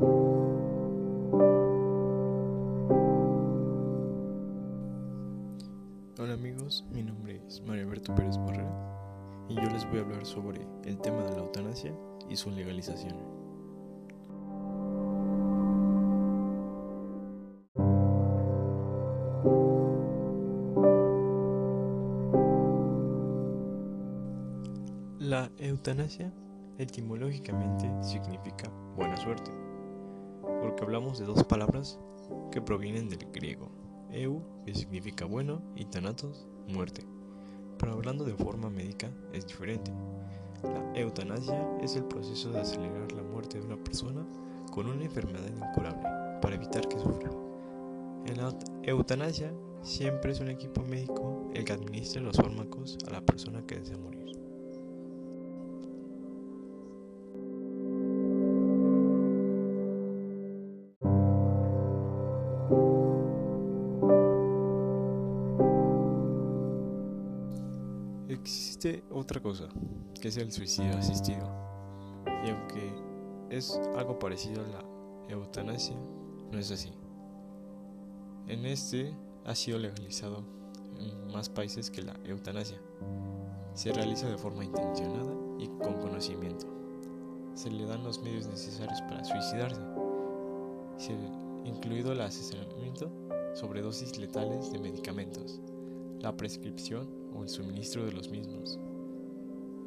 Hola amigos, mi nombre es Mario Alberto Pérez Barrera y yo les voy a hablar sobre el tema de la eutanasia y su legalización. La eutanasia etimológicamente significa buena suerte, porque hablamos de dos palabras que provienen del griego, eu, que significa bueno, y thanatos, muerte. Pero hablando de forma médica es diferente. La eutanasia es el proceso de acelerar la muerte de una persona con una enfermedad incurable para evitar que sufra. En la eutanasia siempre es un equipo médico el que administra los fármacos a la persona que desea morir. Existe otra cosa, que es el suicidio asistido. Y aunque es algo parecido a la eutanasia, no es así. En este ha sido legalizado en más países que la eutanasia. Se realiza de forma intencionada y con conocimiento. Se le dan los medios necesarios para suicidarse, incluido el asesoramiento sobre dosis letales de medicamentos, la prescripción o el suministro de los mismos.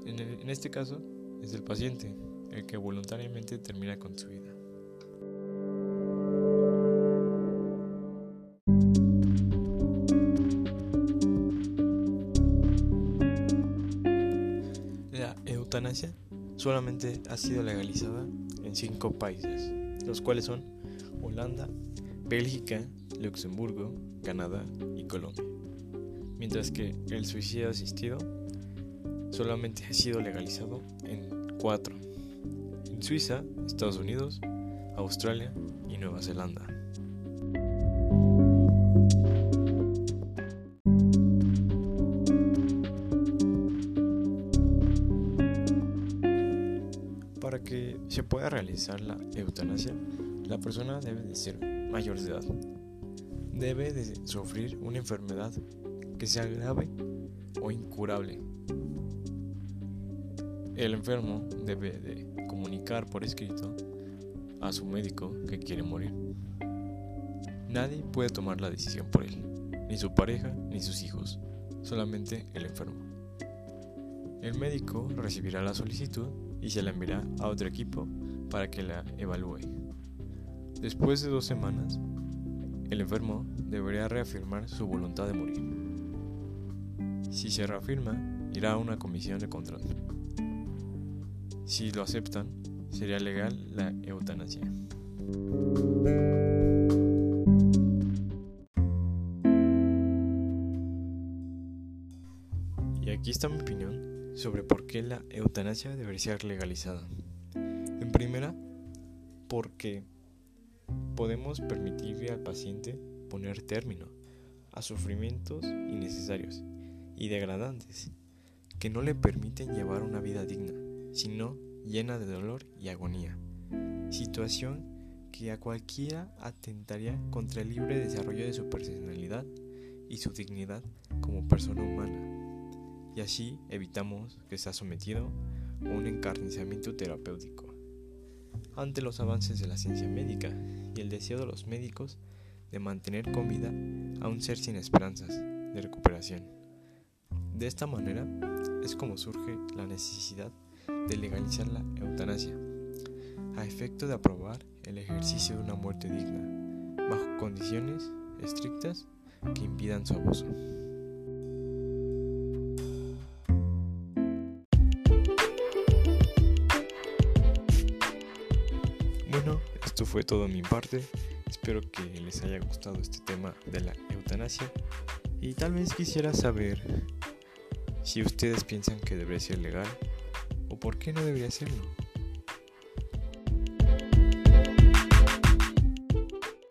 En, en este caso, es el paciente el que voluntariamente termina con su vida. La eutanasia solamente ha sido legalizada en cinco países, los cuales son Holanda, Bélgica, Luxemburgo, Canadá y Colombia mientras que el suicidio asistido solamente ha sido legalizado en cuatro, en Suiza, Estados Unidos, Australia y Nueva Zelanda. Para que se pueda realizar la eutanasia, la persona debe de ser mayor de edad. Debe de sufrir una enfermedad que sea grave o incurable. El enfermo debe de comunicar por escrito a su médico que quiere morir. Nadie puede tomar la decisión por él, ni su pareja ni sus hijos, solamente el enfermo. El médico recibirá la solicitud y se la enviará a otro equipo para que la evalúe. Después de dos semanas, el enfermo deberá reafirmar su voluntad de morir. Si se reafirma, irá a una comisión de control. Si lo aceptan, sería legal la eutanasia. Y aquí está mi opinión sobre por qué la eutanasia debería ser legalizada. En primera, porque podemos permitirle al paciente poner término a sufrimientos innecesarios y degradantes, que no le permiten llevar una vida digna, sino llena de dolor y agonía. Situación que a cualquiera atentaría contra el libre desarrollo de su personalidad y su dignidad como persona humana. Y así evitamos que sea sometido a un encarnizamiento terapéutico. Ante los avances de la ciencia médica y el deseo de los médicos de mantener con vida a un ser sin esperanzas de recuperación. De esta manera es como surge la necesidad de legalizar la eutanasia, a efecto de aprobar el ejercicio de una muerte digna, bajo condiciones estrictas que impidan su abuso. Bueno, esto fue todo mi parte. Espero que les haya gustado este tema de la eutanasia. Y tal vez quisiera saber si ustedes piensan que debería ser legal o por qué no debería serlo.